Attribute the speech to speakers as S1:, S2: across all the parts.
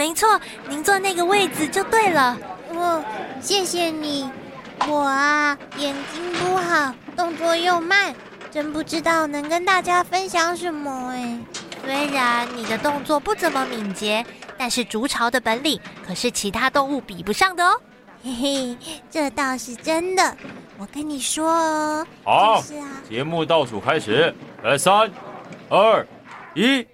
S1: 没错，您坐那个位置就对了。
S2: 哦，谢谢你。我啊，眼睛不好，动作又慢，真不知道能跟大家分享什么哎。
S1: 虽然你的动作不怎么敏捷，但是筑巢的本领可是其他动物比不上的哦。
S2: 嘿嘿，这倒是真的。我跟你说哦。
S3: 好，
S2: 是啊，
S3: 节目倒数开始，来，三、二、一。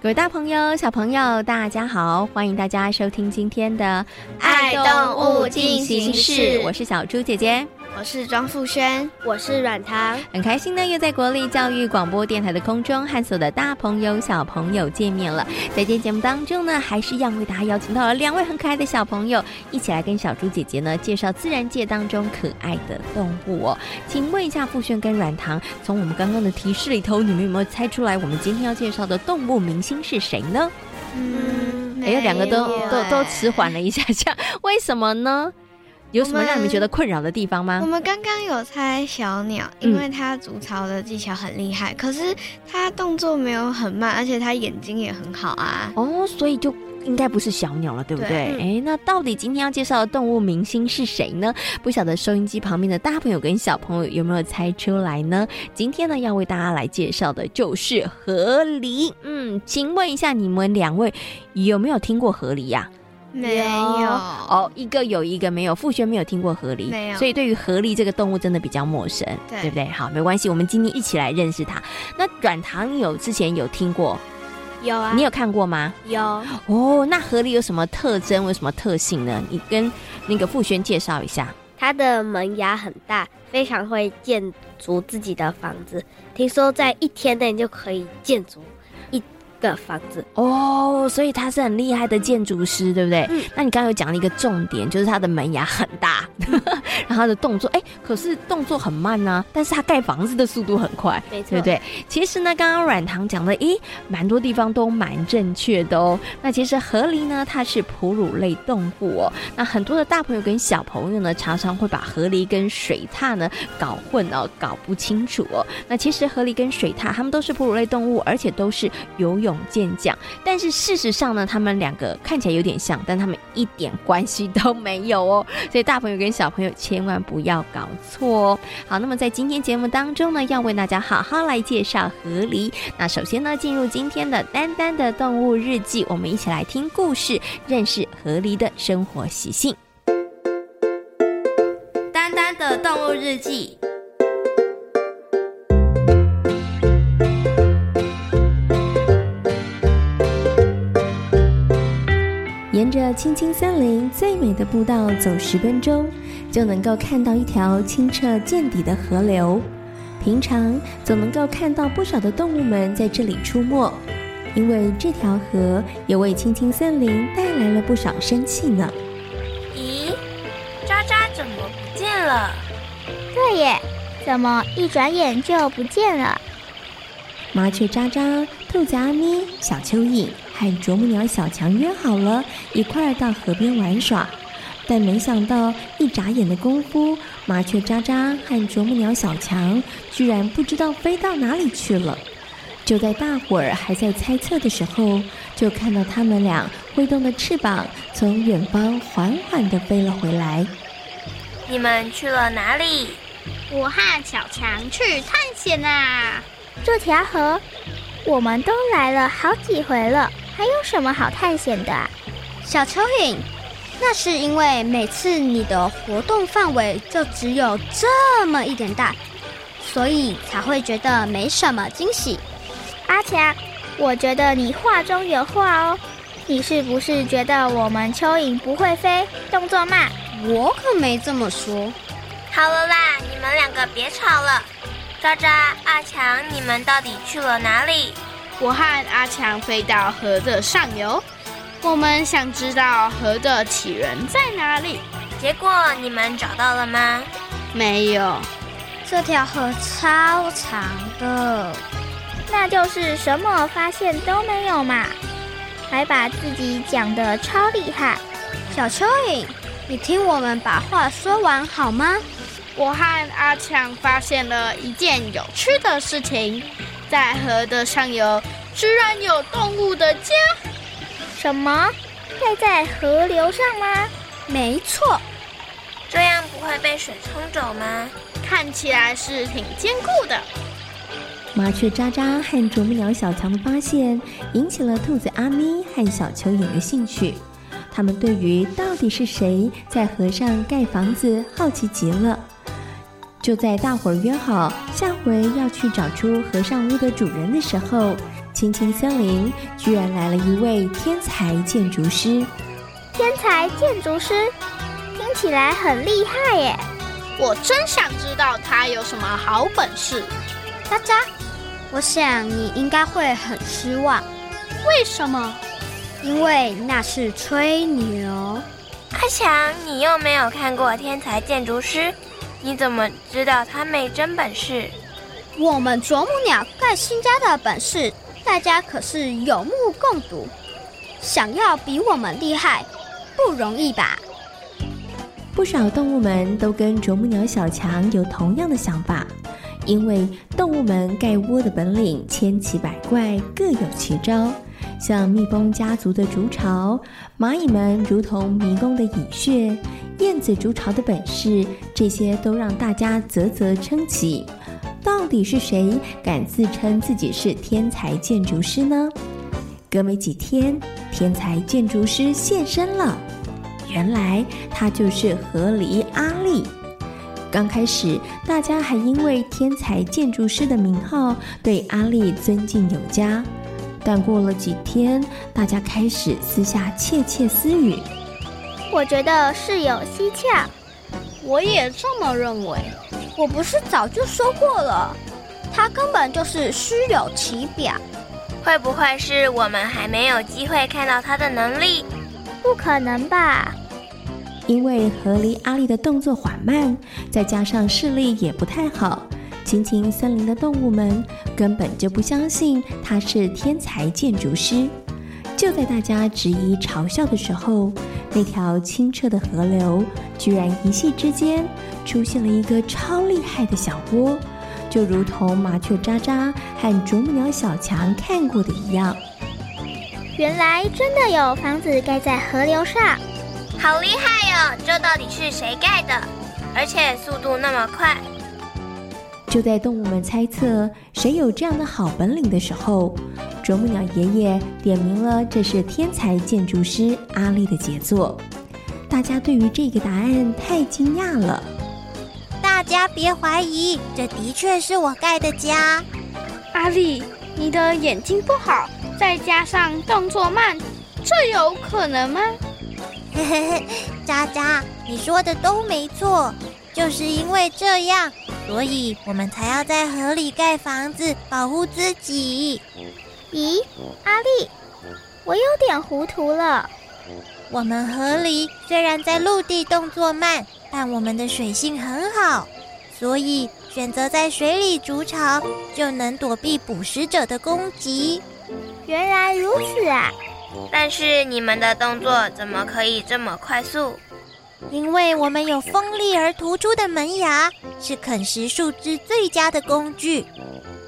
S4: 各位大朋友、小朋友，大家好！欢迎大家收听今天的《
S5: 爱动物进行式》，
S4: 我是小猪姐姐。
S5: 我是庄富轩，
S6: 我是软糖，
S4: 很开心呢，又在国立教育广播电台的空中和所有的大朋友、小朋友见面了。在今天节目当中呢，还是一样为大家邀请到了两位很可爱的小朋友，一起来跟小猪姐姐呢介绍自然界当中可爱的动物哦。请问一下富轩跟软糖，从我们刚刚的提示里头，你们有没有猜出来我们今天要介绍的动物明星是谁呢？
S5: 嗯，
S4: 哎，两个都都都迟缓了一下下，为什么呢？有什么让你们觉得困扰的地方吗？
S5: 我们刚刚有猜小鸟，因为它筑巢的技巧很厉害，嗯、可是它动作没有很慢，而且它眼睛也很好啊。
S4: 哦，所以就应该不是小鸟了，对不对？哎、嗯，那到底今天要介绍的动物明星是谁呢？不晓得收音机旁边的大朋友跟小朋友有没有猜出来呢？今天呢，要为大家来介绍的就是河狸。嗯，请问一下你们两位有没有听过河狸呀、啊？
S5: 没有
S4: 哦，一个有一个没有。傅轩没有听过河狸，
S5: 没有，
S4: 所以对于河狸这个动物真的比较陌生，对，对不对？好，没关系，我们今天一起来认识它。那软糖有之前有听过？
S6: 有啊，
S4: 你有看过吗？
S6: 有
S4: 哦。那河狸有什么特征？有什么特性呢？你跟那个傅轩介绍一下。
S6: 它的门牙很大，非常会建筑自己的房子。听说在一天内就可以建筑的房子
S4: 哦，所以他是很厉害的建筑师，对不对？
S6: 嗯。
S4: 那你刚刚有讲了一个重点，就是他的门牙很大，然后他的动作，哎，可是动作很慢呢，啊，但是他盖房子的速度很快，
S6: 没错，
S4: 对不对？其实呢，刚刚软糖讲的，咦，蛮多地方都蛮正确的哦。那其实河狸呢，它是哺乳类动物哦。那很多的大朋友跟小朋友呢，常常会把河狸跟水獭呢搞混哦，搞不清楚哦。那其实河狸跟水獭，它们都是哺乳类动物，而且都是游泳。健将，但是事实上呢，它们两个看起来有点像，但他们一点关系都没有哦。所以大朋友跟小朋友千万不要搞错哦。好，那么在今天节目当中呢，要为大家好好来介绍河狸。那首先呢，进入今天的丹丹的动物日记，我们一起来听故事，认识河狸的生活习性。
S1: 丹丹的动物日
S7: 记。着青青森林最美的步道走十分钟，就能够看到一条清澈见底的河流。平常总能够看到不少的动物们在这里出没，因为这条河也为青青森林带来了不少生气呢。
S1: 咦，渣渣怎么不见了？
S2: 对耶，怎么一转眼就不见了？
S7: 麻雀渣渣、兔子阿咪、小蚯蚓。和啄木鸟小强约好了一块儿到河边玩耍，但没想到一眨眼的功夫，麻雀渣渣和啄木鸟小强居然不知道飞到哪里去了。就在大伙儿还在猜测的时候，就看到他们俩挥动的翅膀从远方缓缓地飞了回来。
S1: 你们去了哪里？
S2: 我和小强去探险啊！这条河，我们都来了好几回了。还有什么好探险的啊？
S5: 小蚯蚓，
S8: 那是因为每次你的活动范围就只有这么一点大，所以才会觉得没什么惊喜。
S9: 阿强，我觉得你话中有话哦。你是不是觉得我们蚯蚓不会飞，动作慢？
S8: 我可没这么说。
S1: 好了啦，你们两个别吵了。渣渣、阿强，你们到底去了哪里？
S10: 我和阿强飞到河的上游。我们想知道河的起源在哪里？
S1: 结果你们找到了吗？
S10: 没有，
S8: 这条河超长的，
S9: 那就是什么发现都没有嘛，还把自己讲的超厉害。
S8: 小蚯蚓，你听我们把话说完好吗？
S10: 我和阿强发现了一件有趣的事情，在河的上游居然有动物的家。
S9: 什么？盖在河流上吗？
S8: 没错。
S1: 这样不会被水冲走吗？
S10: 看起来是挺坚固的。
S7: 麻雀渣渣和啄木鸟小强的发现，引起了兔子阿咪和小蚯蚓的兴趣。他们对于到底是谁在河上盖房子好奇极了。就在大伙儿约好下回要去找出和尚屋的主人的时候。青青森林居然来了一位天才建筑师。
S9: 天才建筑师听起来很厉害耶！
S10: 我真想知道他有什么好本事。
S8: 渣渣，我想你应该会很失望。
S10: 为什么？
S8: 因为那是吹牛。
S1: 阿强，你又没有看过天才建筑师，你怎么知道他没真本事？
S8: 我们啄木鸟盖新家的本事。大家可是有目共睹，想要比我们厉害不容易吧？
S7: 不少动物们都跟啄木鸟小强有同样的想法，因为动物们盖窝的本领千奇百怪，各有奇招。像蜜蜂家族的筑巢，蚂蚁们如同迷宫的蚁穴，燕子筑巢的本事，这些都让大家啧啧称奇。到底是谁敢自称自己是天才建筑师呢？隔没几天，天才建筑师现身了。原来他就是河狸阿力。刚开始，大家还因为天才建筑师的名号对阿力尊敬有加。但过了几天，大家开始私下窃窃私语。
S9: 我觉得事有蹊跷。
S10: 我也这么认为。
S8: 我不是早就说过了，他根本就是虚有其表。
S1: 会不会是我们还没有机会看到他的能力？
S9: 不可能吧？
S7: 因为河狸阿力的动作缓慢，再加上视力也不太好，青青森林的动物们根本就不相信他是天才建筑师。就在大家质疑嘲笑的时候，那条清澈的河流居然一夕之间出现了一个超厉害的小窝，就如同麻雀渣渣和啄木鸟小强看过的一样。
S9: 原来真的有房子盖在河流上，
S1: 好厉害哟！这到底是谁盖的？而且速度那么快。
S7: 就在动物们猜测谁有这样的好本领的时候，啄木鸟爷爷点名了这是天才建筑师阿力的杰作。大家对于这个答案太惊讶了。
S2: 大家别怀疑，这的确是我盖的家。
S10: 阿力，你的眼睛不好，再加上动作慢，这有可能吗？
S2: 嘿嘿嘿，渣渣，你说的都没错，就是因为这样。所以我们才要在河里盖房子，保护自己。
S9: 咦，阿力，我有点糊涂了。
S2: 我们河狸虽然在陆地动作慢，但我们的水性很好，所以选择在水里筑巢，就能躲避捕食者的攻击。
S9: 原来如此啊！
S1: 但是你们的动作怎么可以这么快速？
S2: 因为我们有锋利而突出的门牙，是啃食树枝最佳的工具。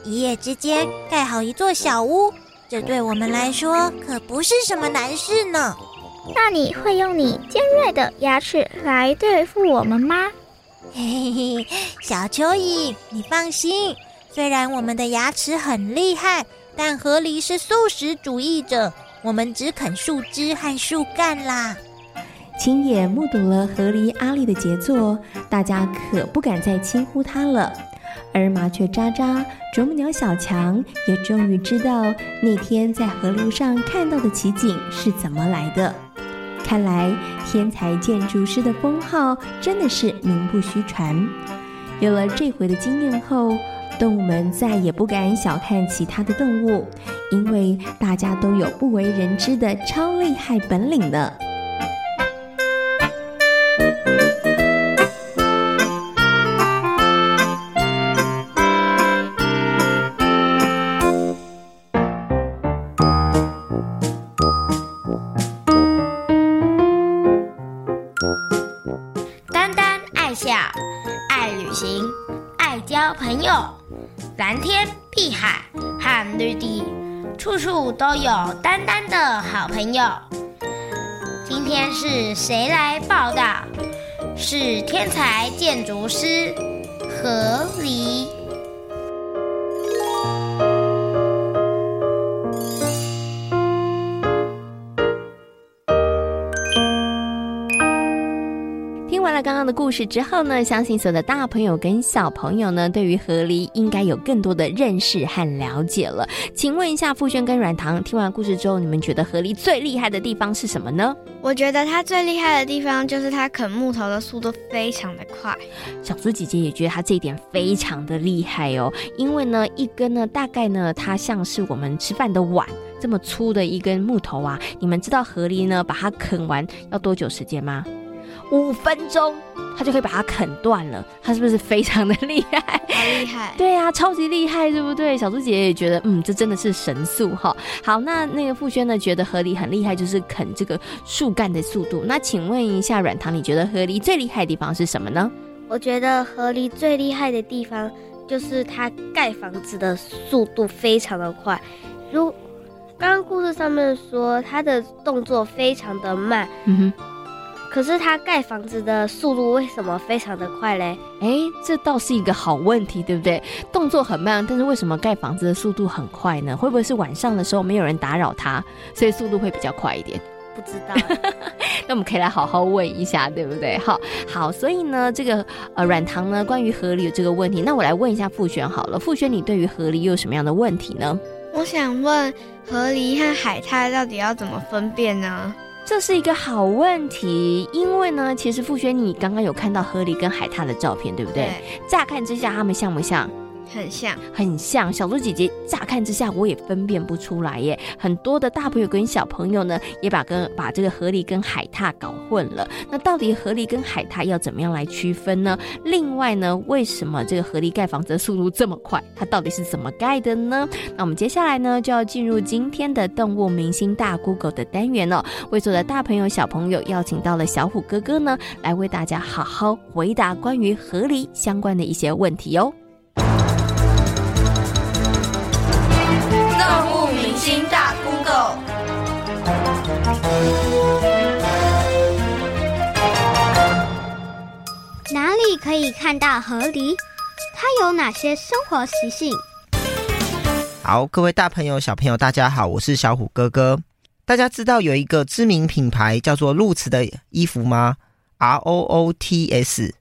S2: 一夜之间盖好一座小屋，这对我们来说可不是什么难事呢。
S9: 那你会用你尖锐的牙齿来对付我们吗？
S2: 嘿嘿嘿，小蚯蚓，你放心，虽然我们的牙齿很厉害，但河狸是素食主义者，我们只啃树枝和树干啦。
S7: 亲眼目睹了河狸阿力的杰作，大家可不敢再轻忽他了。而麻雀喳喳、啄木鸟小强也终于知道那天在河流上看到的奇景是怎么来的。看来天才建筑师的封号真的是名不虚传。有了这回的经验后，动物们再也不敢小看其他的动物，因为大家都有不为人知的超厉害本领呢。
S11: 朋友蓝天、碧海和绿地，处处都有丹丹的好朋友。今天是谁来报道？是天才建筑师河狸。
S4: 的故事之后呢，相信所有的大朋友跟小朋友呢，对于河狸应该有更多的认识和了解了。请问一下，富轩跟软糖，听完故事之后，你们觉得河狸最厉害的地方是什么呢？
S5: 我觉得它最厉害的地方就是它啃木头的速度非常的快。
S4: 小猪姐姐也觉得它这一点非常的厉害哦，因为呢，一根呢，大概呢，它像是我们吃饭的碗这么粗的一根木头啊。你们知道河狸呢，把它啃完要多久时间吗？五分钟，他就可以把它啃断了，他是不是非常的厉害？
S5: 好厉害！
S4: 对啊，超级厉害，对不对？小猪姐姐也觉得，嗯，这真的是神速哈。好，那那个富轩呢，觉得河狸很厉害，就是啃这个树干的速度。那请问一下，软糖，你觉得河狸最厉害的地方是什么呢？
S6: 我觉得河狸最厉害的地方就是它盖房子的速度非常的快。如刚刚故事上面说，它的动作非常的慢。嗯哼。可是他盖房子的速度为什么非常的快嘞？
S4: 哎，这倒是一个好问题，对不对？动作很慢，但是为什么盖房子的速度很快呢？会不会是晚上的时候没有人打扰他，所以速度会比较快一点？
S6: 不知道，
S4: 那我们可以来好好问一下，对不对？好，好，所以呢，这个呃软糖呢，关于河狸的这个问题，那我来问一下傅璇好了。傅璇，你对于河狸又有什么样的问题呢？
S5: 我想问河狸和海獭到底要怎么分辨呢？
S4: 这是一个好问题，因为呢，其实傅轩，你刚刚有看到河狸跟海獭的照片，对不对？对。乍看之下，他们像不像？
S5: 很像，
S4: 很像。小猪姐姐乍看之下，我也分辨不出来耶。很多的大朋友跟小朋友呢，也把跟把这个河狸跟海獭搞混了。那到底河狸跟海獭要怎么样来区分呢？另外呢，为什么这个河狸盖房子的速度这么快？它到底是怎么盖的呢？那我们接下来呢，就要进入今天的动物明星大 Google 的单元了。为所的大朋友小朋友邀请到了小虎哥哥呢，来为大家好好回答关于河狸相关的一些问题哦哟。
S11: 新大 Google，
S8: 哪里可以看到河狸？它有哪些生活习性？
S12: 好，各位大朋友、小朋友，大家好，我是小虎哥哥。大家知道有一个知名品牌叫做露慈的衣服吗？R O O T S。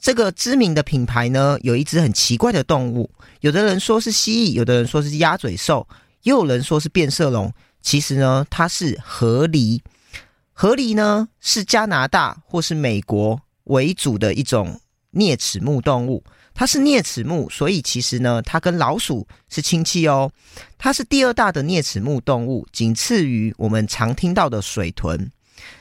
S12: 这个知名的品牌呢，有一只很奇怪的动物，有的人说是蜥蜴，有的人说是鸭嘴兽。也有人说是变色龙，其实呢，它是河狸。河狸呢是加拿大或是美国为主的一种啮齿目动物。它是啮齿目，所以其实呢，它跟老鼠是亲戚哦。它是第二大的啮齿目动物，仅次于我们常听到的水豚。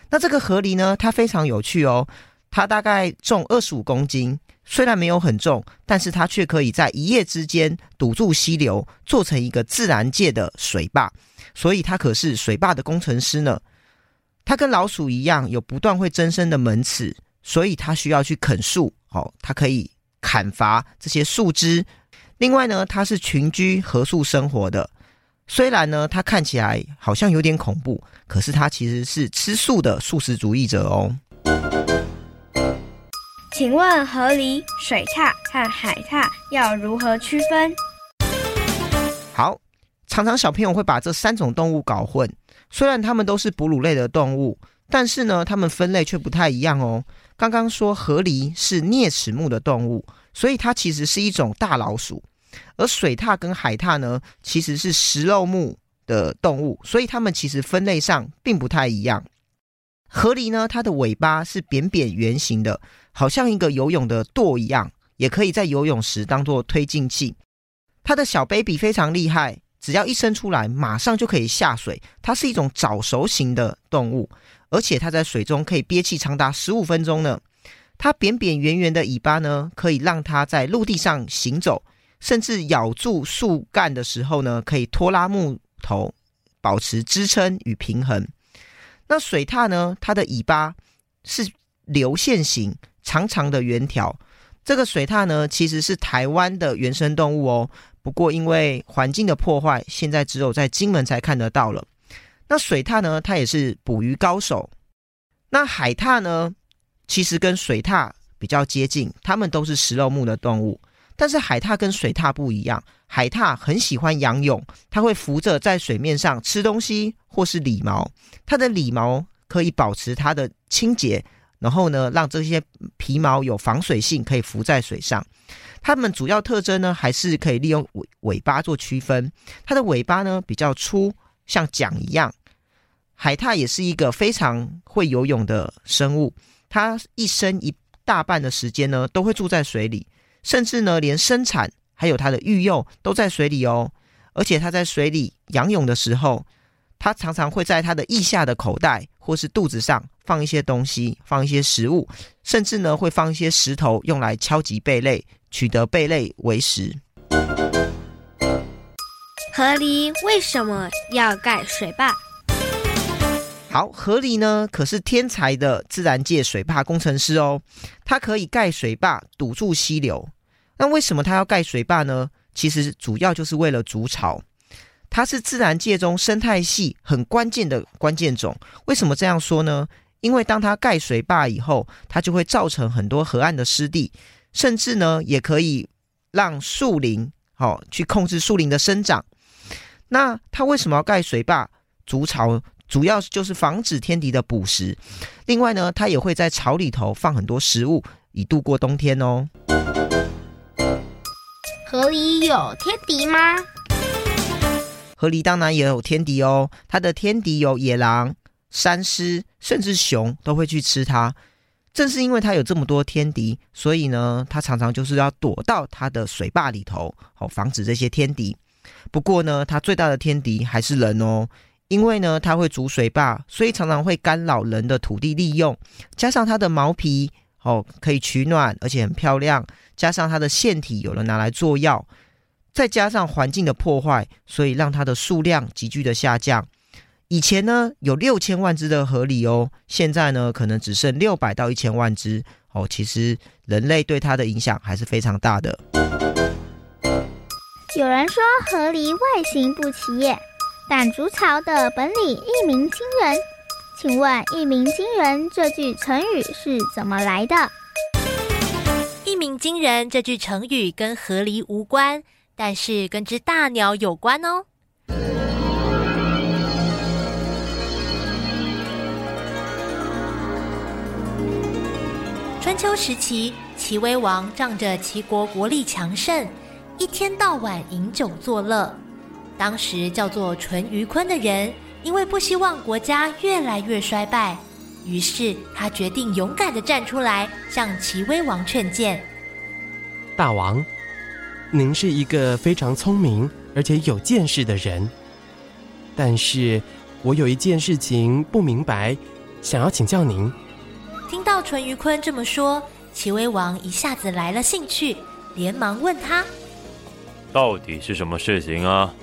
S12: 那这个河狸呢，它非常有趣哦，它大概重二十五公斤。虽然没有很重，但是它却可以在一夜之间堵住溪流，做成一个自然界的水坝，所以它可是水坝的工程师呢。它跟老鼠一样，有不断会增生的门齿，所以它需要去啃树。哦，它可以砍伐这些树枝。另外呢，它是群居合宿生活的。虽然呢，它看起来好像有点恐怖，可是它其实是吃素的素食主义者哦。
S9: 请问河狸、水獭和海獭要如何区分？
S12: 好，常常小朋友会把这三种动物搞混。虽然它们都是哺乳类的动物，但是呢，它们分类却不太一样哦。刚刚说河狸是啮齿目的动物，所以它其实是一种大老鼠；而水獭跟海獭呢，其实是食肉目的动物，所以它们其实分类上并不太一样。河狸呢，它的尾巴是扁扁圆形的，好像一个游泳的舵一样，也可以在游泳时当做推进器。它的小 baby 非常厉害，只要一生出来，马上就可以下水。它是一种早熟型的动物，而且它在水中可以憋气长达十五分钟呢。它扁扁圆圆的尾巴呢，可以让它在陆地上行走，甚至咬住树干的时候呢，可以拖拉木头，保持支撑与平衡。那水獭呢，它的尾巴是流线型，长长的圆条。这个水獭呢，其实是台湾的原生动物哦。不过因为环境的破坏，现在只有在金门才看得到了。那水獭呢，它也是捕鱼高手。那海獭呢，其实跟水獭比较接近，它们都是食肉目的动物。但是海獭跟水獭不一样，海獭很喜欢仰泳，它会浮着在水面上吃东西或是理毛。它的理毛可以保持它的清洁，然后呢，让这些皮毛有防水性，可以浮在水上。它们主要特征呢，还是可以利用尾尾巴做区分。它的尾巴呢比较粗，像桨一样。海獭也是一个非常会游泳的生物，它一生一大半的时间呢都会住在水里，甚至呢连生产还有它的育幼都在水里哦。而且它在水里仰泳的时候，它常常会在它的腋下的口袋或是肚子上放一些东西，放一些食物，甚至呢会放一些石头用来敲击贝类。取得贝类为食。
S6: 河狸为什么要盖水坝？
S12: 好，河狸呢可是天才的自然界水坝工程师哦，它可以盖水坝堵住溪流。那为什么它要盖水坝呢？其实主要就是为了筑巢。它是自然界中生态系很关键的关键种。为什么这样说呢？因为当它盖水坝以后，它就会造成很多河岸的湿地。甚至呢，也可以让树林好、哦、去控制树林的生长。那它为什么要盖水坝筑巢？主要就是防止天敌的捕食。另外呢，它也会在巢里头放很多食物，以度过冬天哦。
S11: 河里有天敌吗？
S12: 河里当然也有天敌哦。它的天敌有野狼、山狮，甚至熊都会去吃它。正是因为它有这么多天敌，所以呢，它常常就是要躲到它的水坝里头，好防止这些天敌。不过呢，它最大的天敌还是人哦，因为呢，它会筑水坝，所以常常会干扰人的土地利用。加上它的毛皮哦可以取暖，而且很漂亮，加上它的腺体有人拿来做药，再加上环境的破坏，所以让它的数量急剧的下降。以前呢，有六千万只的河狸哦，现在呢可能只剩六百到一千万只哦。其实人类对它的影响还是非常大的。
S9: 有人说河狸外形不起眼，但筑巢的本领一鸣惊人。请问“一鸣惊人”这句成语是怎么来的？“
S1: 一鸣惊人”这句成语跟河狸无关，但是跟只大鸟有关哦。春秋时期，齐威王仗着齐国国力强盛，一天到晚饮酒作乐。当时叫做淳于髡的人，因为不希望国家越来越衰败，于是他决定勇敢的站出来，向齐威王劝谏。
S13: 大王，您是一个非常聪明而且有见识的人，但是我有一件事情不明白，想要请教您。
S1: 听到淳于髡这么说，齐威王一下子来了兴趣，连忙问他：“
S3: 到底是什么事情啊？”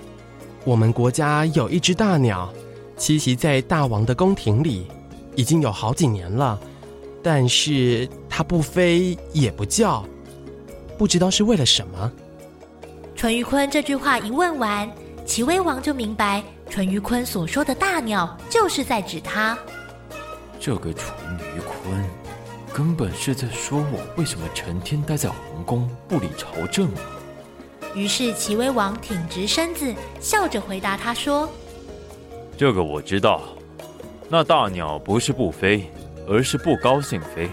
S13: 我们国家有一只大鸟，栖息在大王的宫廷里，已经有好几年了，但是它不飞也不叫，不知道是为了什么。
S1: 淳于髡这句话一问完，齐威王就明白，淳于髡所说的大鸟就是在指他。
S3: 这个淳于髡根本是在说我为什么成天待在皇宫不理朝政啊。
S1: 于是齐威王挺直身子，笑着回答他说：“
S3: 这个我知道，那大鸟不是不飞，而是不高兴飞。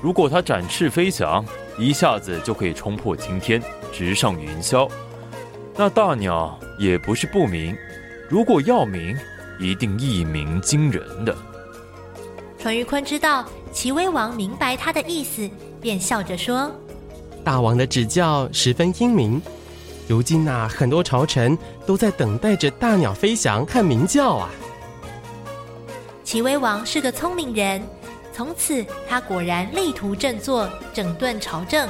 S3: 如果它展翅飞翔，一下子就可以冲破青天，直上云霄。那大鸟也不是不鸣，如果要鸣，一定一鸣惊人的。
S1: 淳于髡知道齐威王明白他的意思，便笑着说：“
S13: 大王的指教十分英明。如今呐，很多朝臣都在等待着大鸟飞翔和鸣叫啊。”
S1: 齐威王是个聪明人，从此他果然力图振作，整顿朝政。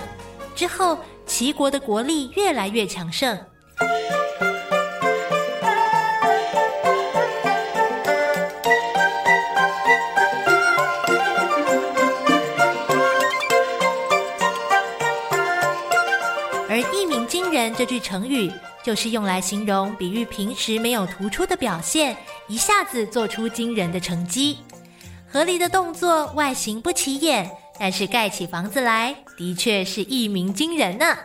S1: 之后，齐国的国力越来越强盛。一鸣惊人这句成语就是用来形容比喻平时没有突出的表现，一下子做出惊人的成绩。河狸的动作外形不起眼，但是盖起房子来的确是一鸣惊人呢。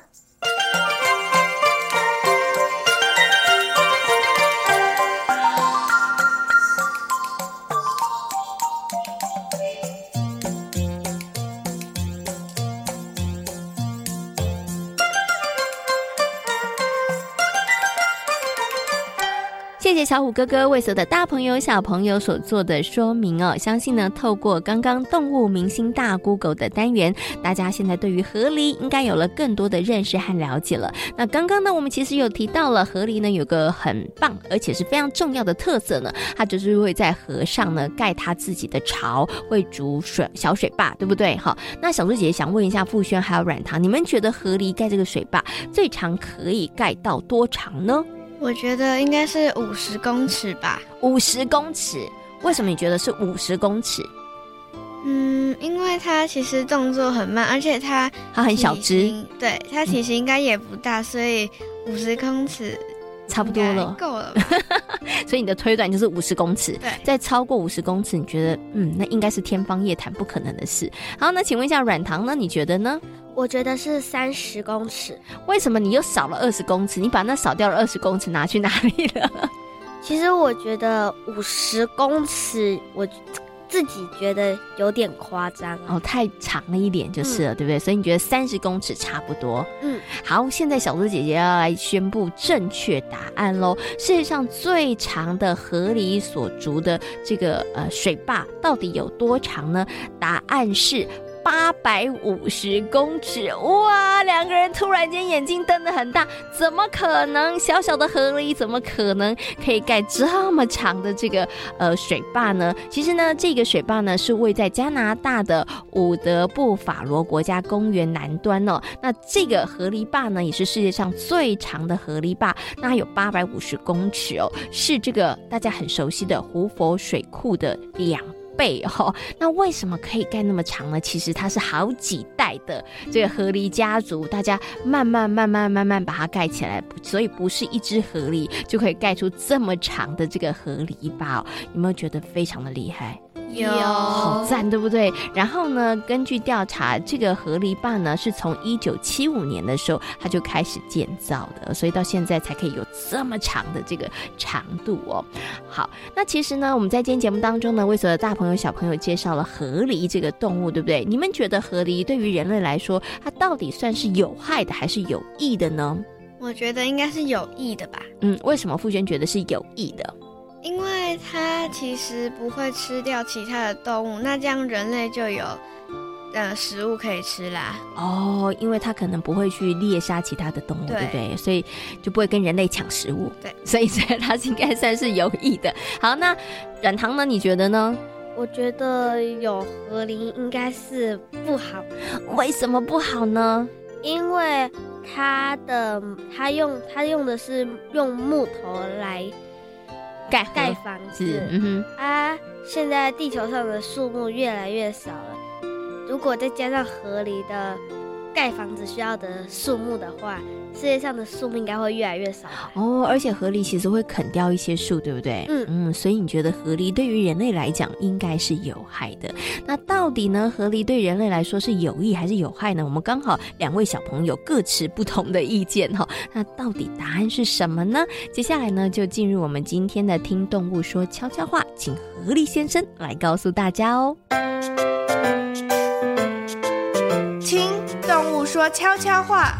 S4: 谢小虎哥哥为所有的大朋友、小朋友所做的说明哦。相信呢，透过刚刚动物明星大 Google 的单元，大家现在对于河狸应该有了更多的认识和了解了。那刚刚呢，我们其实有提到了河狸呢，有个很棒而且是非常重要的特色呢，它就是会在河上呢盖它自己的巢，会筑水小水坝，对不对？好，那小猪姐姐想问一下富轩还有软糖，你们觉得河狸盖这个水坝最长可以盖到多长呢？
S5: 我觉得应该是五十公尺吧。
S4: 五十公尺，为什么你觉得是五十公尺？
S5: 嗯，因为它其实动作很慢，而且它
S4: 它很小只，
S5: 对，它体型应该也不大，所以五十公尺
S4: 差不多了，
S5: 够了。
S4: 所以你的推断就是五十公尺。
S5: 对，
S4: 再超过五十公尺，你觉得嗯，那应该是天方夜谭，不可能的事。好，那请问一下软糖呢？你觉得呢？
S6: 我觉得是三十公尺。
S4: 为什么你又少了二十公尺？你把那少掉了二十公尺拿去哪里了？
S6: 其实我觉得五十公尺，我自己觉得有点夸张
S4: 哦，太长了一点就是了，嗯、对不对？所以你觉得三十公尺差不多？
S6: 嗯，
S4: 好，现在小猪姐姐要来宣布正确答案喽。世界上最长的河狸所筑的这个呃水坝到底有多长呢？答案是。八百五十公尺，哇！两个人突然间眼睛瞪得很大，怎么可能？小小的河狸怎么可能可以盖这么长的这个呃水坝呢？其实呢，这个水坝呢是位在加拿大的伍德布法罗国家公园南端哦。那这个河狸坝呢，也是世界上最长的河狸坝，那有八百五十公尺哦，是这个大家很熟悉的胡佛水库的两。背哦，那为什么可以盖那么长呢？其实它是好几代的这个河狸家族，大家慢慢慢慢慢慢把它盖起来，所以不是一只河狸就可以盖出这么长的这个河狸吧。有没有觉得非常的厉害？
S5: 有，
S4: 好赞，对不对？然后呢，根据调查，这个河狸坝呢，是从一九七五年的时候，它就开始建造的，所以到现在才可以有这么长的这个长度哦。好，那其实呢，我们在今天节目当中呢，为所有的大朋友小朋友介绍了河狸这个动物，对不对？你们觉得河狸对于人类来说，它到底算是有害的还是有益的呢？
S5: 我觉得应该是有益的吧。
S4: 嗯，为什么傅轩觉得是有益的？
S5: 因为它其实不会吃掉其他的动物，那这样人类就有呃食物可以吃啦。
S4: 哦，因为它可能不会去猎杀其他的动物，对，不对？所以就不会跟人类抢食物。
S5: 对，
S4: 所以这它应该算是有益的。好，那软糖呢？你觉得呢？
S6: 我觉得有河狸应该是不好。
S4: 为什么不好呢？
S6: 因为它的它用它用的是用木头来。盖盖房子，
S4: 嗯哼
S6: 啊！现在地球上的树木越来越少了，如果再加上河狸的盖房子需要的树木的话，世界上的树木应该会越来越少
S4: 哦。而且河狸其实会啃掉一些树，对不对？
S6: 嗯
S4: 嗯，所以你觉得河狸对于人类来讲应该是有害的？那到底呢？河狸对人类来说是有益还是有害呢？我们刚好两位小朋友各持不同的意见哈。那到底答案是什么呢？接下来呢，就进入我们今天的听动物说悄悄话，请河狸先生来告诉大家哦。
S5: 听动物说悄悄话。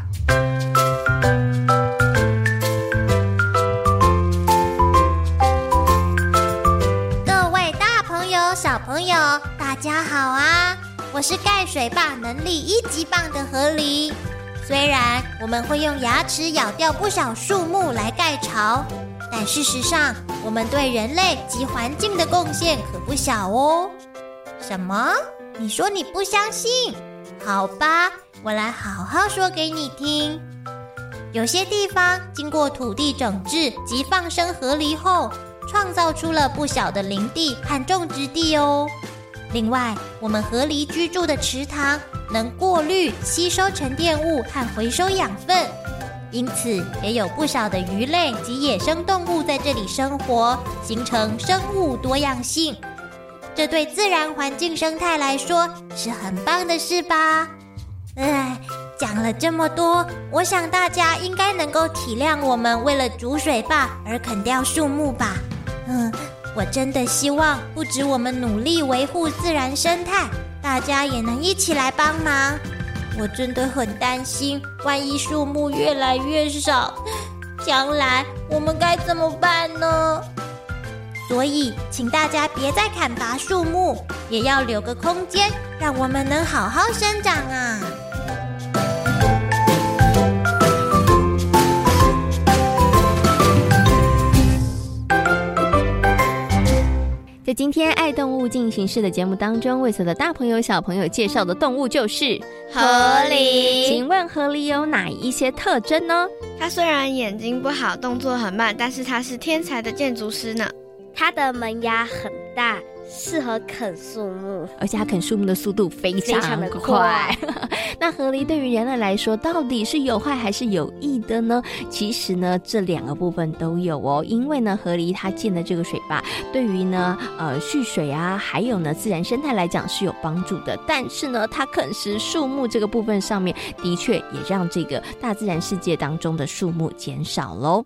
S2: 各位大朋友、小朋友，大家好啊！我是盖水坝能力一级棒的河狸。虽然我们会用牙齿咬掉不少树木来盖巢，但事实上，我们对人类及环境的贡献可不小哦。什么？你说你不相信？好吧，我来好好说给你听。有些地方经过土地整治及放生河狸后，创造出了不小的林地和种植地哦。另外，我们河狸居住的池塘能过滤、吸收沉淀物和回收养分，因此也有不少的鱼类及野生动物在这里生活，形成生物多样性。这对自然环境生态来说是很棒的事吧？哎，讲了这么多，我想大家应该能够体谅我们为了筑水坝而啃掉树木吧？嗯，我真的希望不止我们努力维护自然生态，大家也能一起来帮忙。我真的很担心，万一树木越来越少，将来我们该怎么办呢？所以，请大家别再砍伐树木，也要留个空间，让我们能好好生长啊！
S4: 在今天爱动物进行式的节目当中，为所有的大朋友、小朋友介绍的动物就是
S11: 河狸。
S4: 请问河狸有哪一些特征呢？
S11: 它虽然眼睛不好，动作很慢，但是它是天才的建筑师呢。
S6: 它的门牙很大，适合啃树木，
S4: 而且它啃树木的速度非常
S6: 的快
S4: 那河狸对于人类来说，到底是有害还是有益的呢？其实呢，这两个部分都有哦。因为呢，河狸它建的这个水坝，对于呢，呃，蓄水啊，还有呢，自然生态来讲是有帮助的。但是呢，它啃食树木这个部分上面，的确也让这个大自然世界当中的树木减少喽。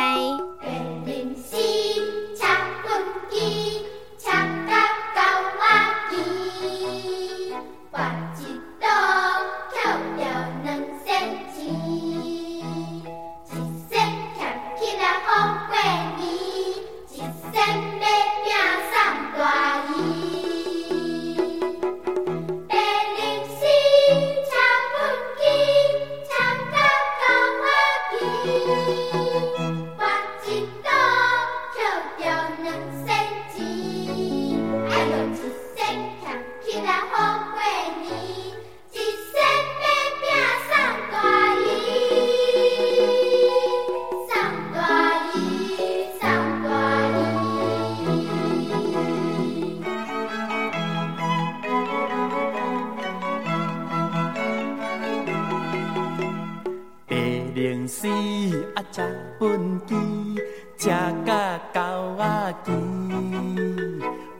S14: 狗仔鸡，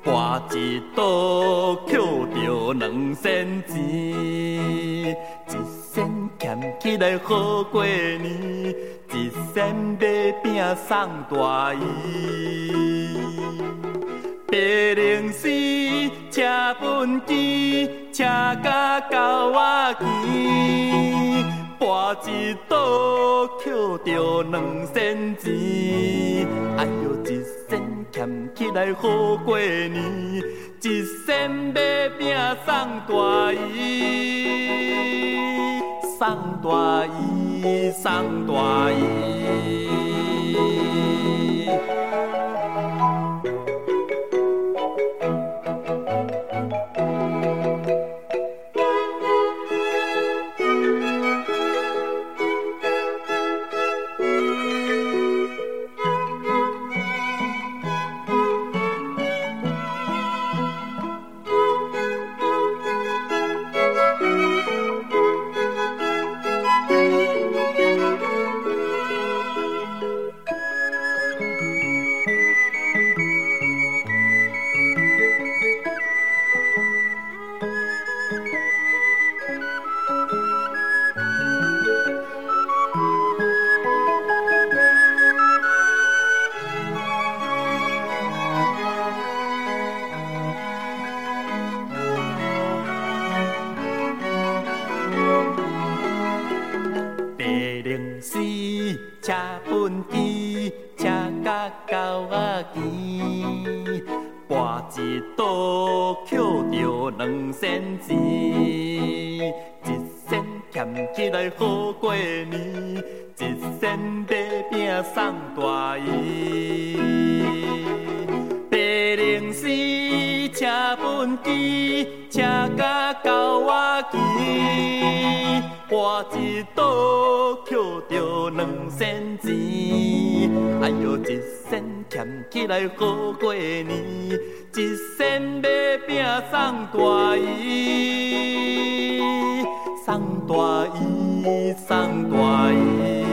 S14: 跋一刀捡着两仙钱，一仙俭起来好过年，一仙买饼送大姨。白灵寺，车本机，车甲狗仔鸡。跋一倒捡着两仙钱。哎呦，一仙俭起来好过年，一仙买饼送大姨。送大姨，送大姨。白龙丝车畚箕，车甲狗仔骑，博一赌捡着两仙钱，哎呦一仙俭起来好过年，一仙买饼送大姨，送大姨，送大姨。